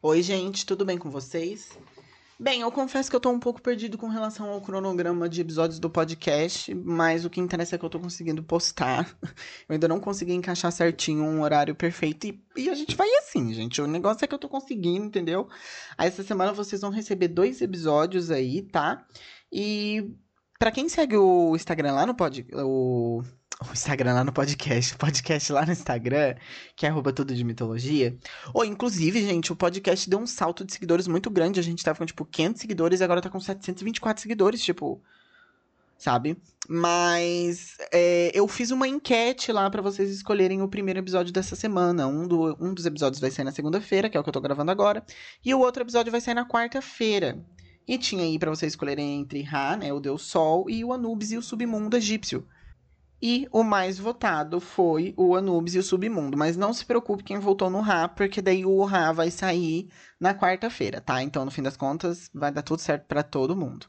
Oi, gente, tudo bem com vocês? Bem, eu confesso que eu tô um pouco perdido com relação ao cronograma de episódios do podcast, mas o que interessa é que eu tô conseguindo postar. Eu ainda não consegui encaixar certinho um horário perfeito e, e a gente vai assim, gente. O negócio é que eu tô conseguindo, entendeu? Essa semana vocês vão receber dois episódios aí, tá? E para quem segue o Instagram lá no pod, o o Instagram lá no podcast, o podcast lá no Instagram, que é arroba tudo de mitologia. Ou, inclusive, gente, o podcast deu um salto de seguidores muito grande. A gente tava com, tipo, 500 seguidores e agora tá com 724 seguidores, tipo... Sabe? Mas é, eu fiz uma enquete lá para vocês escolherem o primeiro episódio dessa semana. Um, do, um dos episódios vai sair na segunda-feira, que é o que eu tô gravando agora. E o outro episódio vai sair na quarta-feira. E tinha aí para vocês escolherem entre Ra, né, o Deus Sol, e o Anubis e o submundo egípcio. E o mais votado foi o Anubis e o Submundo. Mas não se preocupe quem votou no Ra, porque daí o Ra vai sair na quarta-feira, tá? Então, no fim das contas, vai dar tudo certo para todo mundo.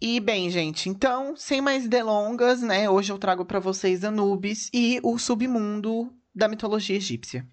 E bem, gente, então, sem mais delongas, né? Hoje eu trago para vocês Anubis e o submundo da mitologia egípcia.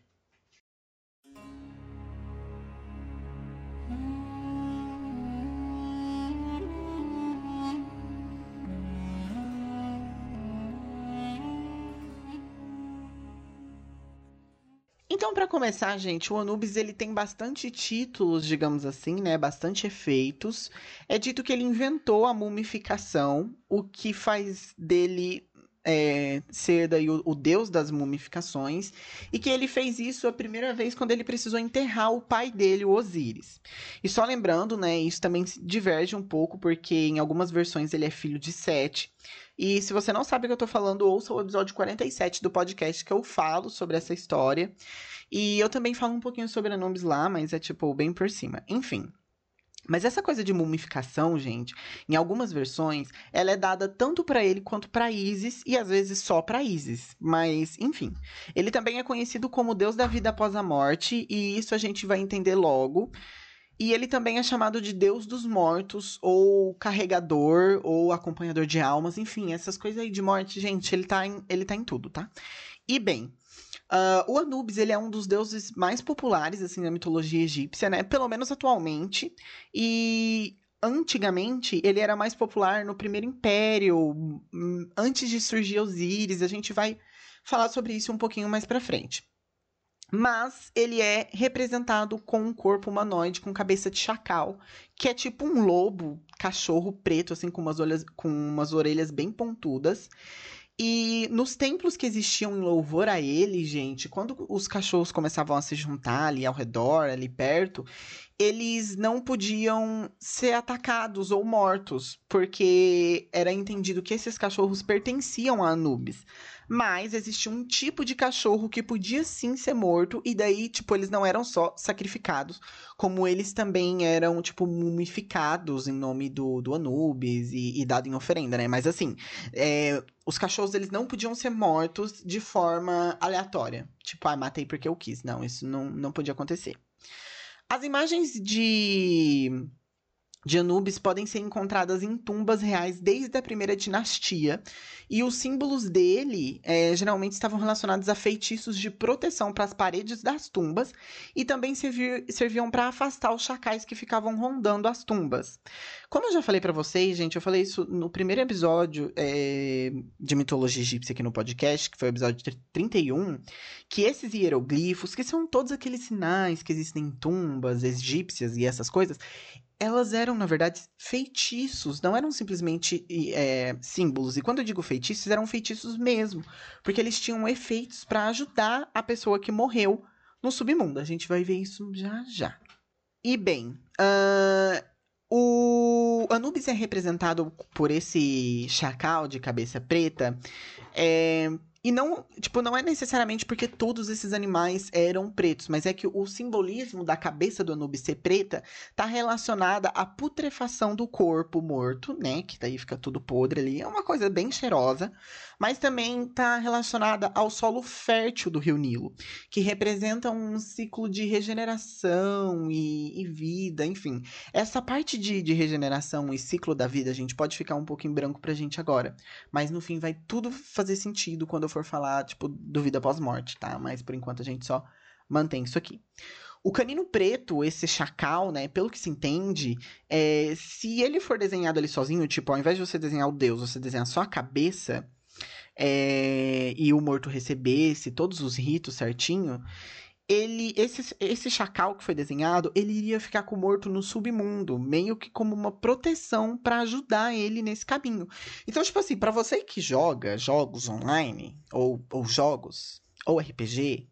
Então, para começar, gente, o Anubis ele tem bastante títulos, digamos assim, né? Bastante efeitos. É dito que ele inventou a mumificação, o que faz dele é, ser daí o, o, deus das mumificações, e que ele fez isso a primeira vez quando ele precisou enterrar o pai dele, o Osíris. E só lembrando, né, isso também diverge um pouco, porque em algumas versões ele é filho de Sete. E se você não sabe o que eu tô falando, ouça o episódio 47 do podcast que eu falo sobre essa história. E eu também falo um pouquinho sobre Anubis lá, mas é tipo bem por cima. Enfim. Mas essa coisa de mumificação, gente, em algumas versões, ela é dada tanto para ele quanto para Isis e às vezes só para Isis. Mas, enfim, ele também é conhecido como Deus da vida após a morte e isso a gente vai entender logo. E ele também é chamado de Deus dos Mortos, ou carregador, ou acompanhador de almas, enfim, essas coisas aí de morte, gente, ele tá em, ele tá em tudo, tá? E bem, uh, o Anubis, ele é um dos deuses mais populares, assim, na mitologia egípcia, né? Pelo menos atualmente. E antigamente ele era mais popular no Primeiro Império, hum, antes de surgir Osíris. A gente vai falar sobre isso um pouquinho mais pra frente mas ele é representado com um corpo humanoide com cabeça de chacal, que é tipo um lobo, cachorro preto, assim, com umas, com umas orelhas bem pontudas. E nos templos que existiam em louvor a ele, gente, quando os cachorros começavam a se juntar ali ao redor, ali perto, eles não podiam ser atacados ou mortos, porque era entendido que esses cachorros pertenciam a Anubis. Mas existia um tipo de cachorro que podia sim ser morto, e daí, tipo, eles não eram só sacrificados, como eles também eram, tipo, mumificados em nome do, do Anubis e, e dado em oferenda, né? Mas assim, é, os cachorros eles não podiam ser mortos de forma aleatória. Tipo, ah, matei porque eu quis. Não, isso não, não podia acontecer. As imagens de de Anubis podem ser encontradas em tumbas reais desde a primeira dinastia, e os símbolos dele é, geralmente estavam relacionados a feitiços de proteção para as paredes das tumbas e também serviam para afastar os chacais que ficavam rondando as tumbas. Como eu já falei para vocês, gente, eu falei isso no primeiro episódio é, de mitologia egípcia aqui no podcast, que foi o episódio 31, que esses hieroglifos, que são todos aqueles sinais que existem em tumbas egípcias e essas coisas, elas eram, na verdade, feitiços, não eram simplesmente é, símbolos. E quando eu digo feitiços, eram feitiços mesmo, porque eles tinham efeitos para ajudar a pessoa que morreu no submundo. A gente vai ver isso já já. E bem, uh, o Anubis é representado por esse chacal de cabeça preta. É, e não, tipo, não é necessariamente porque todos esses animais eram pretos, mas é que o simbolismo da cabeça do Anubis ser preta tá relacionada à putrefação do corpo morto, né? Que daí fica tudo podre ali. É uma coisa bem cheirosa mas também está relacionada ao solo fértil do Rio Nilo, que representa um ciclo de regeneração e, e vida, enfim. Essa parte de, de, regeneração e ciclo da vida, a gente pode ficar um pouco em branco pra gente agora, mas no fim vai tudo fazer sentido quando eu for falar, tipo, do vida pós-morte, tá? Mas por enquanto a gente só mantém isso aqui. O canino preto, esse chacal, né? Pelo que se entende, é, se ele for desenhado ali sozinho, tipo, ao invés de você desenhar o deus, você desenhar só a cabeça, é, e o morto recebesse todos os ritos certinho, ele esse, esse chacal que foi desenhado, ele iria ficar com o morto no submundo, meio que como uma proteção para ajudar ele nesse caminho. Então, tipo assim, para você que joga jogos online ou, ou jogos ou RPG,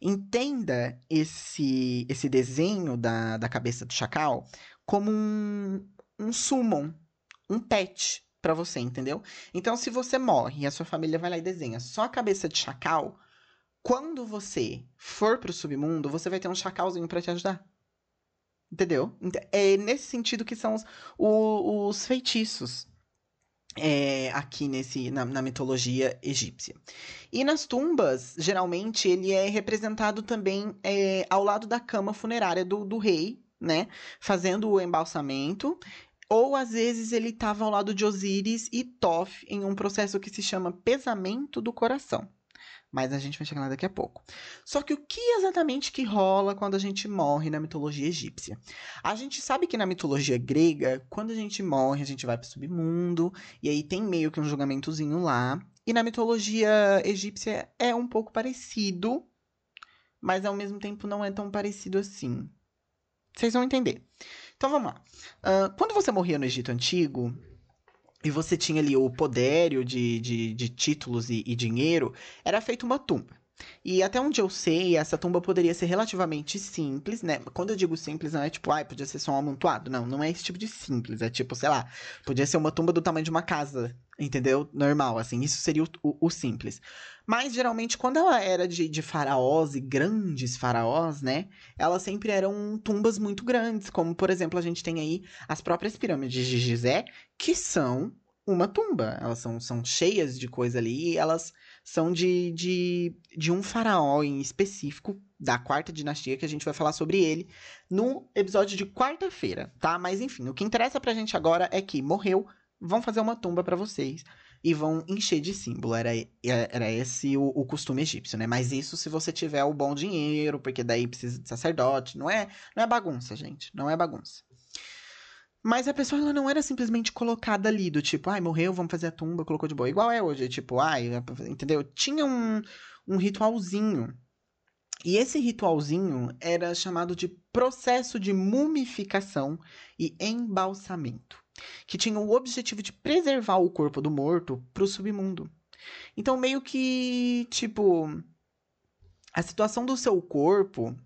entenda esse esse desenho da, da cabeça do chacal como um, um summon, um pet para você, entendeu? Então, se você morre e a sua família vai lá e desenha só a cabeça de chacal, quando você for pro submundo, você vai ter um chacalzinho para te ajudar. Entendeu? É nesse sentido que são os, os, os feitiços. É, aqui nesse na, na, mitologia egípcia. E nas tumbas, geralmente, ele é representado também é, ao lado da cama funerária do, do rei, né? Fazendo o embalsamento. Ou às vezes ele estava ao lado de Osíris e Toth em um processo que se chama pesamento do coração mas a gente vai chegar lá daqui a pouco. Só que o que exatamente que rola quando a gente morre na mitologia egípcia? A gente sabe que na mitologia grega, quando a gente morre, a gente vai para o submundo, e aí tem meio que um julgamentozinho lá. E na mitologia egípcia é um pouco parecido, mas ao mesmo tempo não é tão parecido assim. Vocês vão entender. Então vamos lá. Uh, quando você morria no Egito Antigo, e você tinha ali o poder de, de, de títulos e, e dinheiro, era feita uma tumba. E até onde eu sei, essa tumba poderia ser relativamente simples, né? Quando eu digo simples, não é tipo, ai, ah, podia ser só um amontoado. Não, não é esse tipo de simples. É tipo, sei lá, podia ser uma tumba do tamanho de uma casa, entendeu? Normal, assim. Isso seria o, o, o simples. Mas, geralmente, quando ela era de, de faraós e grandes faraós, né? Elas sempre eram tumbas muito grandes. Como, por exemplo, a gente tem aí as próprias pirâmides de Gizé, que são uma tumba. Elas são, são cheias de coisa ali e elas são de, de, de um faraó em específico, da quarta dinastia, que a gente vai falar sobre ele no episódio de quarta-feira, tá? Mas enfim, o que interessa pra gente agora é que morreu, vão fazer uma tumba para vocês e vão encher de símbolo. Era, era esse o, o, costume egípcio, né? Mas isso se você tiver o bom dinheiro, porque daí precisa de sacerdote. Não é, não é bagunça, gente. Não é bagunça. Mas a pessoa ela não era simplesmente colocada ali, do tipo, ai, morreu, vamos fazer a tumba, colocou de boa. Igual é hoje, tipo, ai, entendeu? Tinha um, um ritualzinho. E esse ritualzinho era chamado de processo de mumificação e embalsamento, que tinha o objetivo de preservar o corpo do morto para o submundo. Então, meio que, tipo, a situação do seu corpo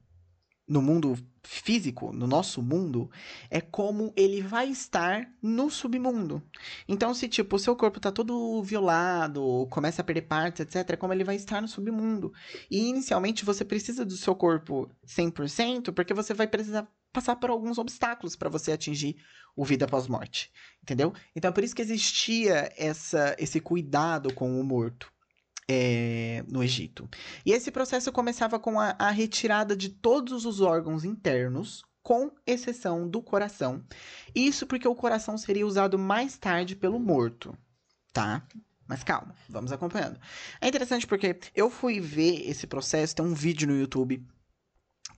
no mundo físico, no nosso mundo, é como ele vai estar no submundo. Então, se tipo, o seu corpo tá todo violado, começa a perder partes, etc, é como ele vai estar no submundo. E inicialmente você precisa do seu corpo 100%, porque você vai precisar passar por alguns obstáculos para você atingir o vida após morte, entendeu? Então, é por isso que existia essa esse cuidado com o morto é, no Egito. E esse processo começava com a, a retirada de todos os órgãos internos, com exceção do coração. Isso porque o coração seria usado mais tarde pelo morto, tá? Mas calma, vamos acompanhando. É interessante porque eu fui ver esse processo, tem um vídeo no YouTube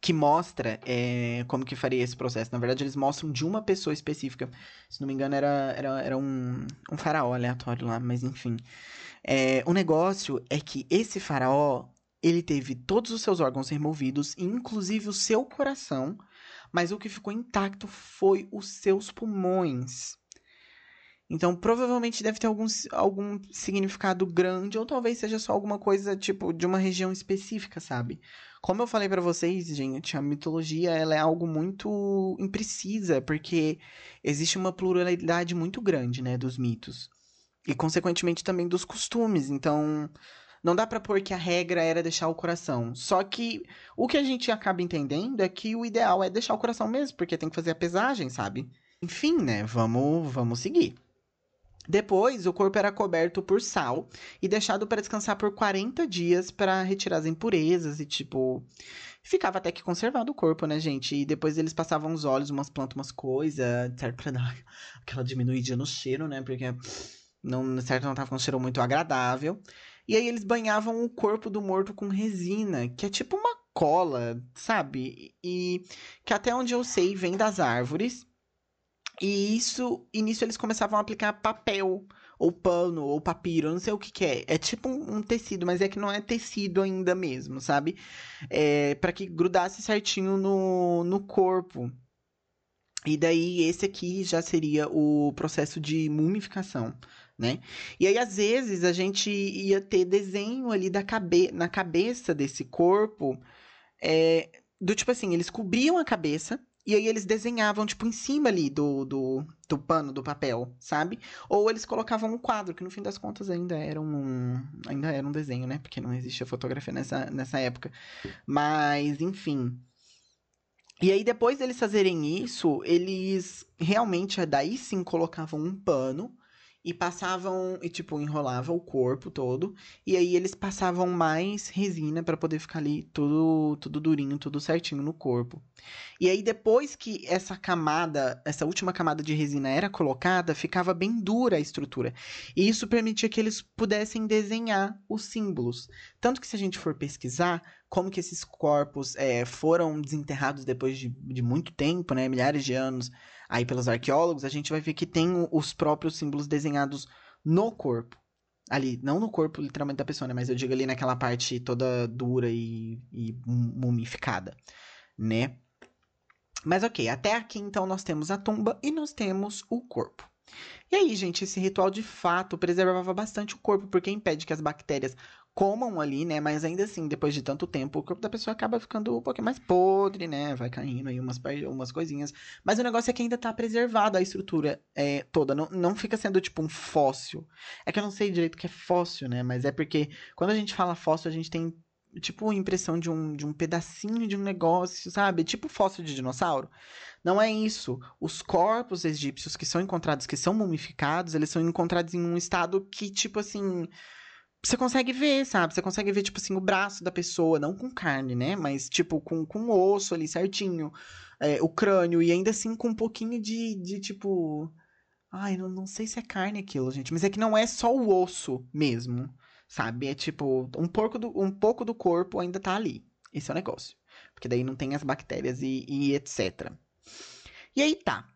que mostra é, como que faria esse processo. Na verdade, eles mostram de uma pessoa específica. Se não me engano, era, era, era um, um faraó aleatório lá, mas enfim. É, o negócio é que esse faraó, ele teve todos os seus órgãos removidos, inclusive o seu coração, mas o que ficou intacto foi os seus pulmões. Então, provavelmente deve ter algum, algum significado grande, ou talvez seja só alguma coisa, tipo, de uma região específica, sabe? Como eu falei para vocês, gente, a mitologia ela é algo muito imprecisa, porque existe uma pluralidade muito grande, né, dos mitos. E, consequentemente, também dos costumes. Então, não dá pra pôr que a regra era deixar o coração. Só que o que a gente acaba entendendo é que o ideal é deixar o coração mesmo, porque tem que fazer a pesagem, sabe? Enfim, né? Vamos, vamos seguir. Depois, o corpo era coberto por sal e deixado para descansar por 40 dias para retirar as impurezas e, tipo. Ficava até que conservado o corpo, né, gente? E depois eles passavam os olhos, umas plantas, umas coisas, certo? Pra dar aquela diminuída no cheiro, né? Porque não, certo, não tava com um cheiro muito agradável. E aí eles banhavam o corpo do morto com resina, que é tipo uma cola, sabe? E que até onde eu sei vem das árvores. E isso, e nisso eles começavam a aplicar papel, ou pano, ou papiro, não sei o que, que é. É tipo um, um, tecido, mas é que não é tecido ainda mesmo, sabe? É, para que grudasse certinho no, no corpo. E daí esse aqui já seria o processo de mumificação, né? E aí às vezes a gente ia ter desenho ali da cabe na cabeça desse corpo, é, do tipo assim, eles cobriam a cabeça e aí eles desenhavam, tipo, em cima ali do, do, do pano, do papel, sabe? Ou eles colocavam um quadro, que no fim das contas ainda era um, ainda era um desenho, né? Porque não existia fotografia nessa, nessa época. Mas, enfim. E aí, depois deles fazerem isso, eles realmente, daí sim, colocavam um pano e passavam e tipo enrolava o corpo todo e aí eles passavam mais resina para poder ficar ali tudo tudo durinho, tudo certinho no corpo. E aí depois que essa camada, essa última camada de resina era colocada, ficava bem dura a estrutura. E isso permitia que eles pudessem desenhar os símbolos. Tanto que se a gente for pesquisar como que esses corpos é, foram desenterrados depois de, de muito tempo, né, milhares de anos, aí pelos arqueólogos, a gente vai ver que tem os próprios símbolos desenhados no corpo. Ali, não no corpo literalmente da pessoa, né? Mas eu digo ali naquela parte toda dura e, e mumificada, né? Mas ok, até aqui então nós temos a tumba e nós temos o corpo. E aí, gente, esse ritual de fato preservava bastante o corpo, porque impede que as bactérias comam ali, né? Mas ainda assim, depois de tanto tempo, o corpo da pessoa acaba ficando um pouquinho mais podre, né? Vai caindo aí umas, umas coisinhas. Mas o negócio é que ainda tá preservado a estrutura é, toda. Não, não fica sendo tipo um fóssil. É que eu não sei direito o que é fóssil, né? Mas é porque quando a gente fala fóssil, a gente tem tipo impressão de um, de um pedacinho de um negócio, sabe? Tipo fóssil de dinossauro. Não é isso. Os corpos egípcios que são encontrados, que são mumificados, eles são encontrados em um estado que, tipo assim você consegue ver, sabe? Você consegue ver, tipo assim, o braço da pessoa, não com carne, né? Mas, tipo, com, com osso ali certinho, é, o crânio, e ainda assim com um pouquinho de, de tipo. Ai, não, não sei se é carne aquilo, gente, mas é que não é só o osso mesmo, sabe? É tipo, um, porco do, um pouco do corpo ainda tá ali. Esse é o negócio. Porque daí não tem as bactérias e, e etc. E aí tá.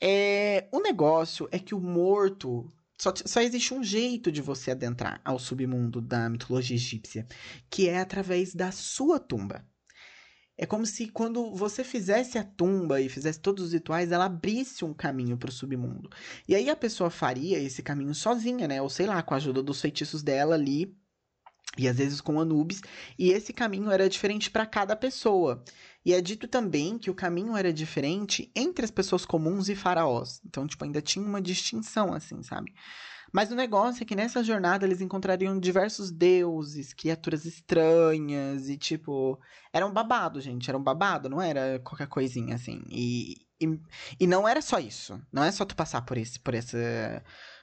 É, o negócio é que o morto só, só existe um jeito de você adentrar ao submundo da mitologia egípcia, que é através da sua tumba. É como se quando você fizesse a tumba e fizesse todos os rituais, ela abrisse um caminho para o submundo. E aí a pessoa faria esse caminho sozinha, né? Ou sei lá, com a ajuda dos feitiços dela ali, e às vezes com Anubis, e esse caminho era diferente para cada pessoa. E é dito também que o caminho era diferente entre as pessoas comuns e faraós. Então, tipo, ainda tinha uma distinção, assim, sabe? Mas o negócio é que nessa jornada eles encontrariam diversos deuses, criaturas estranhas e, tipo, era um babado, gente. Era um babado, não era qualquer coisinha, assim. E, e, e não era só isso. Não é só tu passar por, esse, por, essa,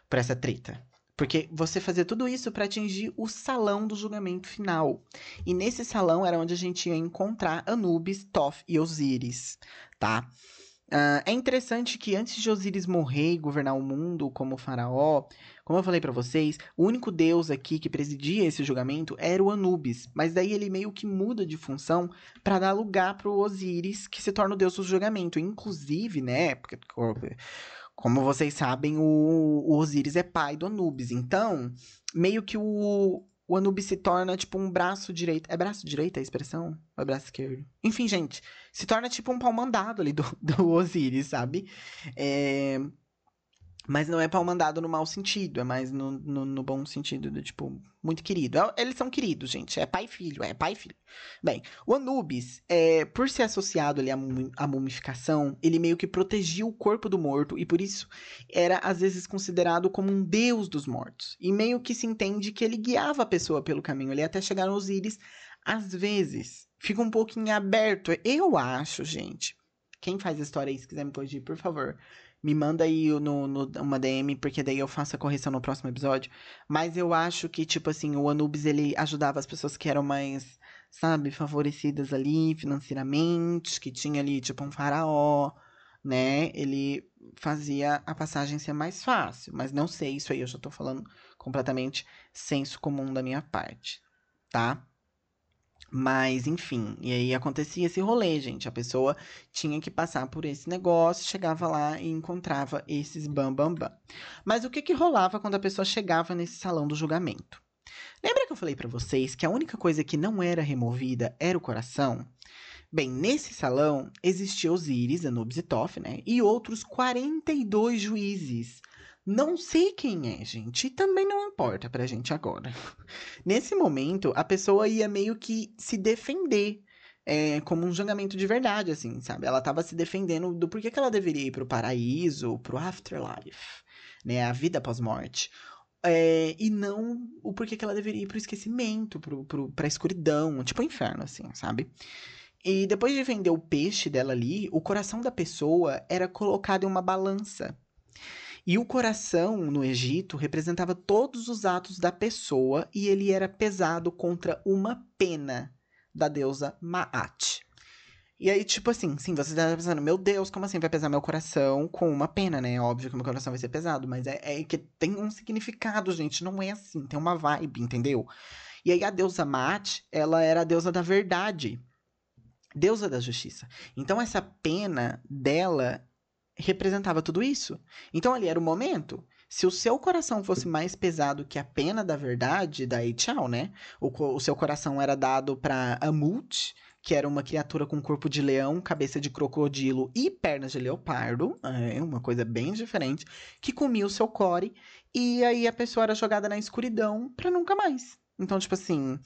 por essa treta. Porque você fazia tudo isso para atingir o salão do julgamento final. E nesse salão era onde a gente ia encontrar Anubis, Thoth e Osíris, tá? Uh, é interessante que antes de Osíris morrer e governar o mundo como faraó, como eu falei para vocês, o único deus aqui que presidia esse julgamento era o Anubis, mas daí ele meio que muda de função para dar lugar para o Osíris, que se torna o deus do julgamento. Inclusive, né, porque como vocês sabem, o, o Osíris é pai do Anubis. Então, meio que o, o Anubis se torna tipo um braço direito. É braço direito a expressão? Ou é braço esquerdo? Enfim, gente, se torna tipo um pau mandado ali do, do Osiris, sabe? É, mas não é pau mandado no mau sentido, é mais no, no, no, bom sentido do tipo, muito querido. É, eles são queridos, gente. É pai e filho, é pai e filho. Bem, o Anubis, é, por ser associado ali à, à mumificação, ele meio que protegia o corpo do morto e por isso era às vezes considerado como um deus dos mortos. E meio que se entende que ele guiava a pessoa pelo caminho ali até chegar nos íris. Às vezes, fica um pouquinho aberto. Eu acho, gente. Quem faz a história aí, se quiser me corrigir, por favor me manda aí no, no, uma DM, porque daí eu faço a correção no próximo episódio. Mas eu acho que, tipo assim, o Anubis, ele ajudava as pessoas que eram mais, sabe, favorecidas ali financeiramente, que tinha ali, tipo, um faraó, né? Ele fazia a passagem ser mais fácil. Mas não sei, isso aí eu já tô falando completamente senso comum da minha parte, tá? Mas, enfim, e aí acontecia esse rolê, gente. A pessoa tinha que passar por esse negócio, chegava lá e encontrava esses bam bam bam. Mas o que que rolava quando a pessoa chegava nesse salão do julgamento? Lembra que eu falei para vocês que a única coisa que não era removida era o coração? Bem, nesse salão existia Osíris, Anubis e Toff, né? E outros 42 juízes. Não sei quem é, gente, e também não importa pra gente agora. Nesse momento, a pessoa ia meio que se defender, é, como um julgamento de verdade, assim, sabe? Ela tava se defendendo do porquê que ela deveria ir pro paraíso, pro afterlife, né? A vida pós-morte. É, e não o porquê que ela deveria ir pro esquecimento, pro, pro, pra escuridão, tipo o inferno, assim, sabe? E depois de vender o peixe dela ali, o coração da pessoa era colocado em uma balança. E o coração no Egito representava todos os atos da pessoa e ele era pesado contra uma pena da deusa Maat. E aí, tipo assim, sim, você tá pensando, meu Deus, como assim vai pesar meu coração com uma pena, né? Óbvio que meu coração vai ser pesado, mas é, é que tem um significado, gente, não é assim, tem uma vibe, entendeu? E aí a deusa Maat, ela era a deusa da verdade, deusa da justiça. Então essa pena dela representava tudo isso. Então ali era o momento. Se o seu coração fosse mais pesado que a pena da verdade, daí tchau, né? O, o seu coração era dado para Amut, que era uma criatura com corpo de leão, cabeça de crocodilo e pernas de leopardo, é uma coisa bem diferente, que comia o seu core e aí a pessoa era jogada na escuridão para nunca mais. Então, tipo assim,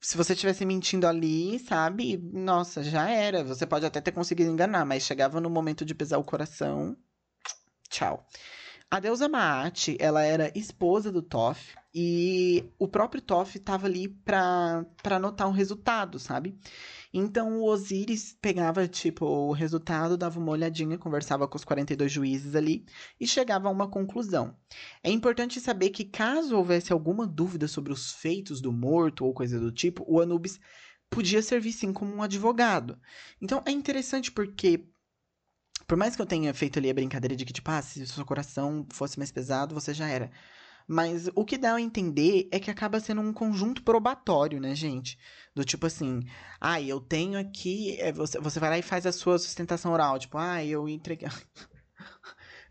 se você estivesse mentindo ali, sabe? Nossa, já era. Você pode até ter conseguido enganar, mas chegava no momento de pesar o coração. Tchau. A deusa Maat, ela era esposa do Toff e o próprio Toff estava ali para para anotar um resultado, sabe? Então o Osiris pegava, tipo, o resultado, dava uma olhadinha, conversava com os 42 juízes ali e chegava a uma conclusão. É importante saber que caso houvesse alguma dúvida sobre os feitos do morto ou coisa do tipo, o Anubis podia servir sim como um advogado. Então é interessante porque por mais que eu tenha feito ali a brincadeira de que, tipo, ah, se o seu coração fosse mais pesado, você já era. Mas o que dá a entender é que acaba sendo um conjunto probatório, né, gente? Do tipo assim, ah, eu tenho aqui. É, você, você vai lá e faz a sua sustentação oral. Tipo, ah, eu entreguei.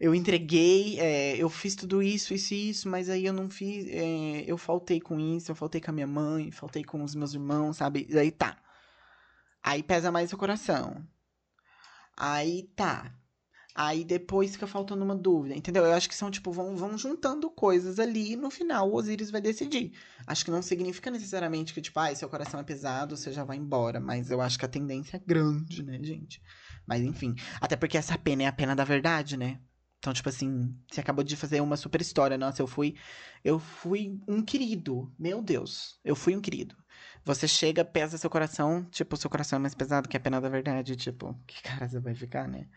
eu entreguei, é, eu fiz tudo isso, isso e isso, mas aí eu não fiz. É, eu faltei com isso, eu faltei com a minha mãe, faltei com os meus irmãos, sabe? Aí tá. Aí pesa mais o coração. Aí tá. Aí depois fica faltando uma dúvida, entendeu? Eu acho que são, tipo, vão, vão juntando coisas ali e no final o Osiris vai decidir. Acho que não significa necessariamente que, tipo, ah, seu coração é pesado, você já vai embora. Mas eu acho que a tendência é grande, né, gente? Mas enfim. Até porque essa pena é a pena da verdade, né? Então, tipo assim, você acabou de fazer uma super história. Nossa, eu fui. Eu fui um querido. Meu Deus. Eu fui um querido. Você chega, pesa seu coração, tipo, seu coração é mais pesado que a pena da verdade, tipo, que cara você vai ficar, né?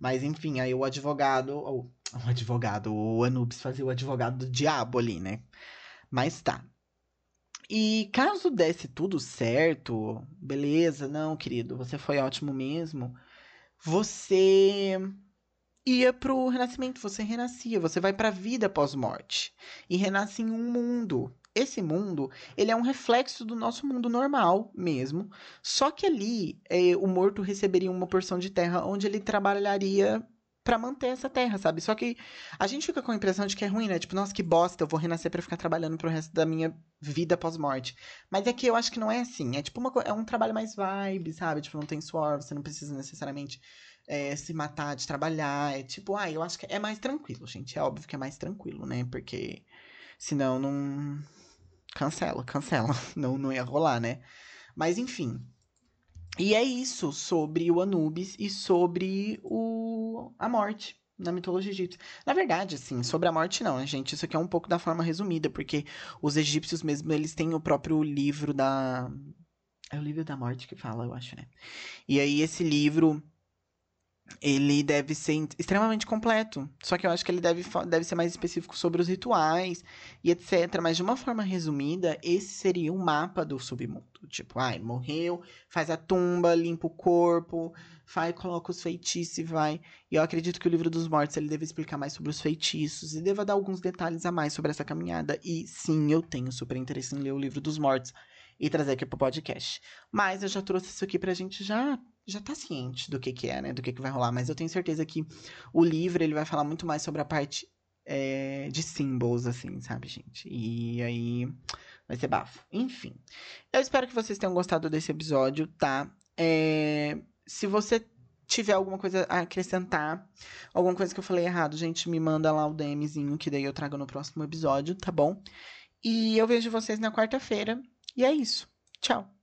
Mas enfim, aí o advogado, ou o advogado, o Anubis fazia o advogado do diabo ali, né? Mas tá. E caso desse tudo certo, beleza, não, querido, você foi ótimo mesmo. Você ia pro renascimento, você renascia, você vai pra vida pós-morte e renasce em um mundo esse mundo, ele é um reflexo do nosso mundo normal mesmo. Só que ali, é, o morto receberia uma porção de terra onde ele trabalharia para manter essa terra, sabe? Só que a gente fica com a impressão de que é ruim, né? Tipo, nossa, que bosta, eu vou renascer para ficar trabalhando pro resto da minha vida pós-morte. Mas é que eu acho que não é assim. É tipo uma, é um trabalho mais vibe, sabe? Tipo, não tem suor, você não precisa necessariamente é, se matar de trabalhar. É tipo, ah, eu acho que é mais tranquilo, gente. É óbvio que é mais tranquilo, né? Porque senão não cancela, cancela. Não, não ia rolar, né? Mas enfim. E é isso sobre o Anubis e sobre o a morte na mitologia egípcia. Na verdade, assim, sobre a morte não, né, gente? Isso aqui é um pouco da forma resumida, porque os egípcios mesmo, eles têm o próprio livro da... É o livro da morte que fala, eu acho, né? E aí esse livro ele deve ser extremamente completo. Só que eu acho que ele deve, deve ser mais específico sobre os rituais e etc. Mas de uma forma resumida, esse seria o um mapa do submundo. Tipo, ai, morreu, faz a tumba, limpa o corpo, vai, coloca os feitiços e vai. E eu acredito que o livro dos mortos ele deve explicar mais sobre os feitiços e deva dar alguns detalhes a mais sobre essa caminhada. E sim, eu tenho super interesse em ler o livro dos mortos. E trazer aqui pro podcast. Mas eu já trouxe isso aqui pra gente já já tá ciente do que que é, né? Do que que vai rolar. Mas eu tenho certeza que o livro, ele vai falar muito mais sobre a parte é, de símbolos, assim, sabe, gente? E aí vai ser bafo. Enfim, eu espero que vocês tenham gostado desse episódio, tá? É, se você tiver alguma coisa a acrescentar, alguma coisa que eu falei errado, gente, me manda lá o DMzinho, que daí eu trago no próximo episódio, tá bom? E eu vejo vocês na quarta-feira. E é isso. Tchau.